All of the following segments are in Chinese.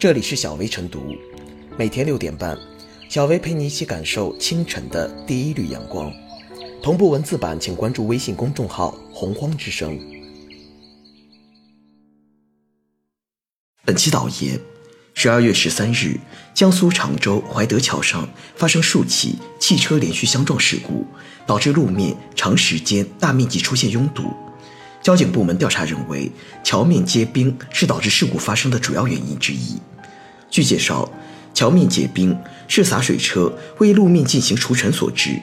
这里是小薇晨读，每天六点半，小薇陪你一起感受清晨的第一缕阳光。同步文字版，请关注微信公众号“洪荒之声”。本期导言：十二月十三日，江苏常州怀德桥上发生数起汽车连续相撞事故，导致路面长时间大面积出现拥堵。交警部门调查认为，桥面结冰是导致事故发生的主要原因之一。据介绍，桥面结冰是洒水车为路面进行除尘所致，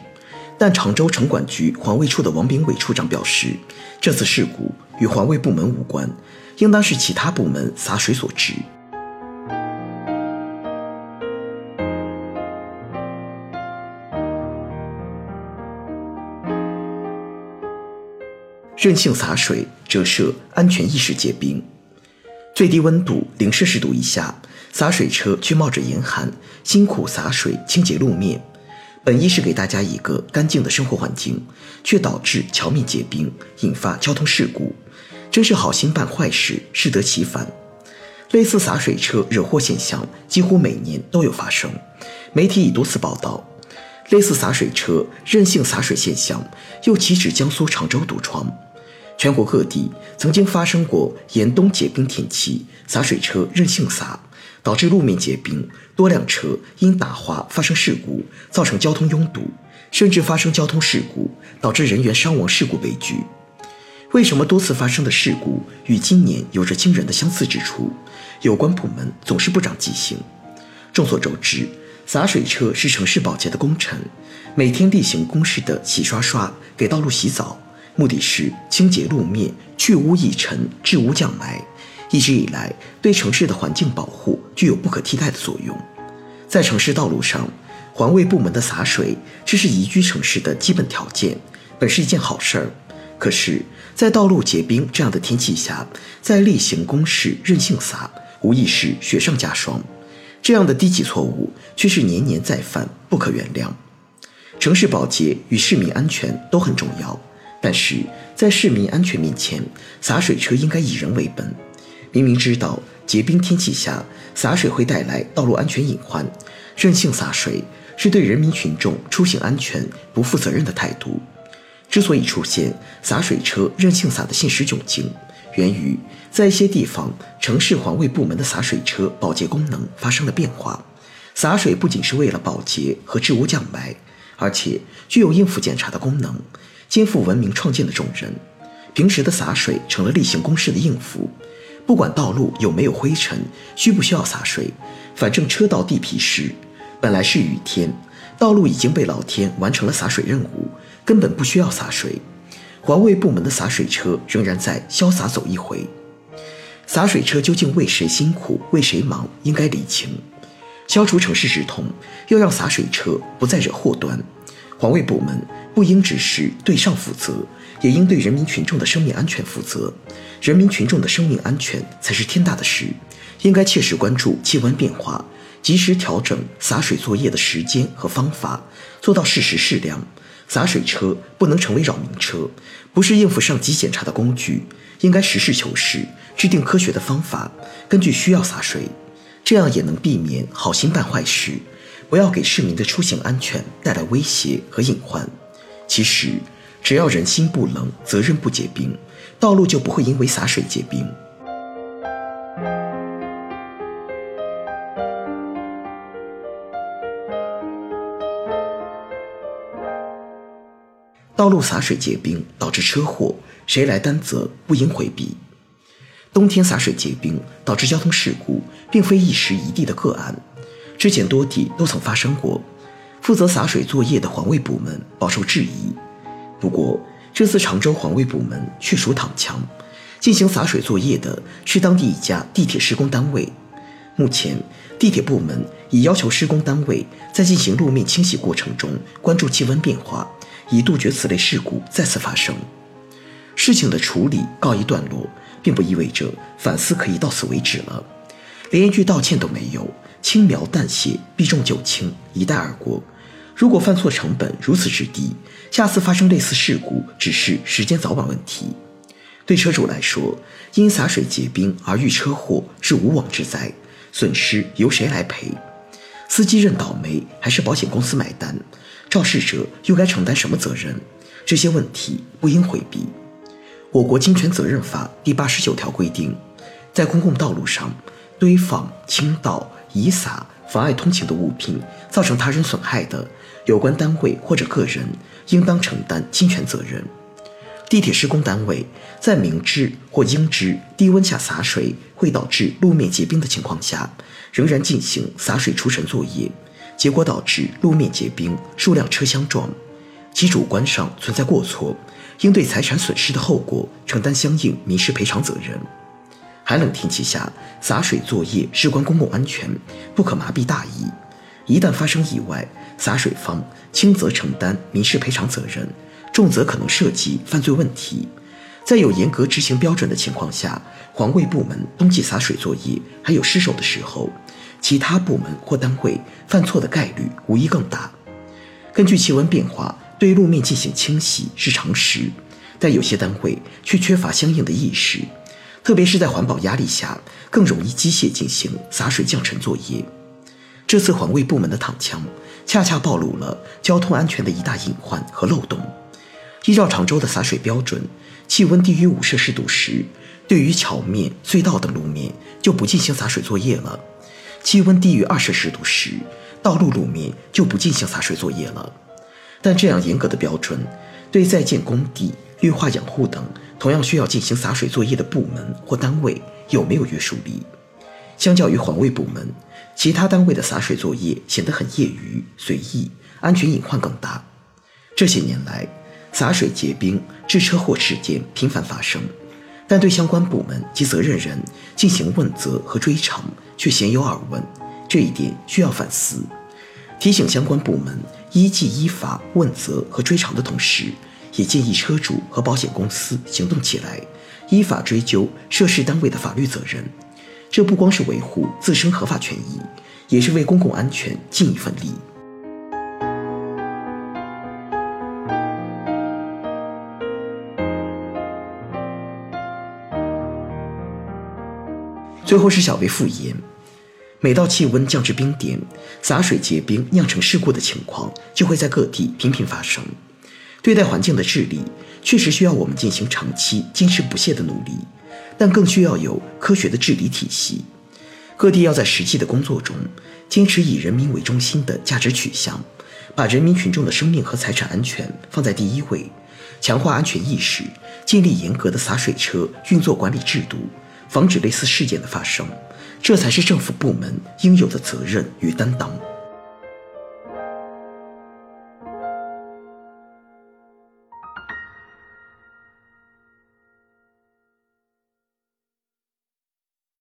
但常州城管局环卫处的王炳伟处长表示，这次事故与环卫部门无关，应当是其他部门洒水所致。任性洒水折射安全意识结冰，最低温度零摄氏度以下，洒水车却冒着严寒辛苦洒水清洁路面，本意是给大家一个干净的生活环境，却导致桥面结冰，引发交通事故，真是好心办坏事，适得其反。类似洒水车惹祸现象几乎每年都有发生，媒体已多次报道。类似洒水车任性洒水现象又岂止江苏常州独创？全国各地曾经发生过严冬结冰天气，洒水车任性洒，导致路面结冰，多辆车因打滑发生事故，造成交通拥堵，甚至发生交通事故，导致人员伤亡事故悲剧。为什么多次发生的事故与今年有着惊人的相似之处？有关部门总是不长记性。众所周知，洒水车是城市保洁的功臣，每天例行公事的洗刷刷，给道路洗澡。目的是清洁路面、去污抑尘、治污降霾，一直以来对城市的环境保护具有不可替代的作用。在城市道路上，环卫部门的洒水，这是宜居城市的基本条件，本是一件好事儿。可是，在道路结冰这样的天气下，在例行公事任性洒，无疑是雪上加霜。这样的低级错误却是年年再犯，不可原谅。城市保洁与市民安全都很重要。但是在市民安全面前，洒水车应该以人为本。明明知道结冰天气下洒水会带来道路安全隐患，任性洒水是对人民群众出行安全不负责任的态度。之所以出现洒水车任性洒的现实窘境，源于在一些地方城市环卫部门的洒水车保洁功能发生了变化。洒水不仅是为了保洁和治污降霾，而且具有应付检查的功能。肩负文明创建的重任，平时的洒水成了例行公事的应付。不管道路有没有灰尘，需不需要洒水，反正车道地皮湿，本来是雨天，道路已经被老天完成了洒水任务，根本不需要洒水。环卫部门的洒水车仍然在潇洒走一回。洒水车究竟为谁辛苦为谁忙，应该理清。消除城市直通，要让洒水车不再惹祸端。环卫部门不应只是对上负责，也应对人民群众的生命安全负责。人民群众的生命安全才是天大的事，应该切实关注气温变化，及时调整洒水作业的时间和方法，做到适时适量。洒水车不能成为扰民车，不是应付上级检查的工具，应该实事求是，制定科学的方法，根据需要洒水，这样也能避免好心办坏事。不要给市民的出行安全带来威胁和隐患。其实，只要人心不冷，责任不结冰，道路就不会因为洒水结冰。道路洒水结冰导致车祸，谁来担责？不应回避。冬天洒水结冰导致交通事故，并非一时一地的个案。之前多地都曾发生过，负责洒水作业的环卫部门饱受质疑。不过，这次常州环卫部门却属躺枪，进行洒水作业的是当地一家地铁施工单位。目前，地铁部门已要求施工单位在进行路面清洗过程中关注气温变化，以杜绝此类事故再次发生。事情的处理告一段落，并不意味着反思可以到此为止了，连一句道歉都没有。轻描淡写，避重就轻，一带而过。如果犯错成本如此之低，下次发生类似事故只是时间早晚问题。对车主来说，因洒水结冰而遇车祸是无妄之灾，损失由谁来赔？司机认倒霉还是保险公司买单？肇事者又该承担什么责任？这些问题不应回避。我国侵权责任法第八十九条规定，在公共道路上堆放、倾倒、遗撒妨碍通行的物品，造成他人损害的，有关单位或者个人应当承担侵权责任。地铁施工单位在明知或应知低温下洒水会导致路面结冰的情况下，仍然进行洒水除尘作业，结果导致路面结冰，数辆车相撞，其主观上存在过错，应对财产损失的后果承担相应民事赔偿责任。寒冷天气下洒水作业事关公共安全，不可麻痹大意。一旦发生意外，洒水方轻则承担民事赔偿责任。重则可能涉及犯罪问题，在有严格执行标准的情况下，环卫部门冬季洒水作业还有失手的时候，其他部门或单位犯错的概率无疑更大。根据气温变化对路面进行清洗是常识，但有些单位却缺乏相应的意识，特别是在环保压力下，更容易机械进行洒水降尘作业。这次环卫部门的躺枪，恰恰暴露了交通安全的一大隐患和漏洞。依照常州的洒水标准，气温低于五摄氏度时，对于桥面、隧道等路面就不进行洒水作业了；气温低于二摄氏度时，道路路面就不进行洒水作业了。但这样严格的标准，对在建工地、绿化养护等同样需要进行洒水作业的部门或单位有没有约束力？相较于环卫部门，其他单位的洒水作业显得很业余、随意，安全隐患更大。这些年来，洒水结冰致车祸事件频繁发生，但对相关部门及责任人进行问责和追偿却鲜有耳闻，这一点需要反思。提醒相关部门依纪依法问责和追偿的同时，也建议车主和保险公司行动起来，依法追究涉事单位的法律责任。这不光是维护自身合法权益，也是为公共安全尽一份力。最后是小薇复言，每到气温降至冰点，洒水结冰酿成事故的情况就会在各地频频发生。对待环境的治理，确实需要我们进行长期坚持不懈的努力，但更需要有科学的治理体系。各地要在实际的工作中，坚持以人民为中心的价值取向，把人民群众的生命和财产安全放在第一位，强化安全意识，建立严格的洒水车运作管理制度。防止类似事件的发生，这才是政府部门应有的责任与担当。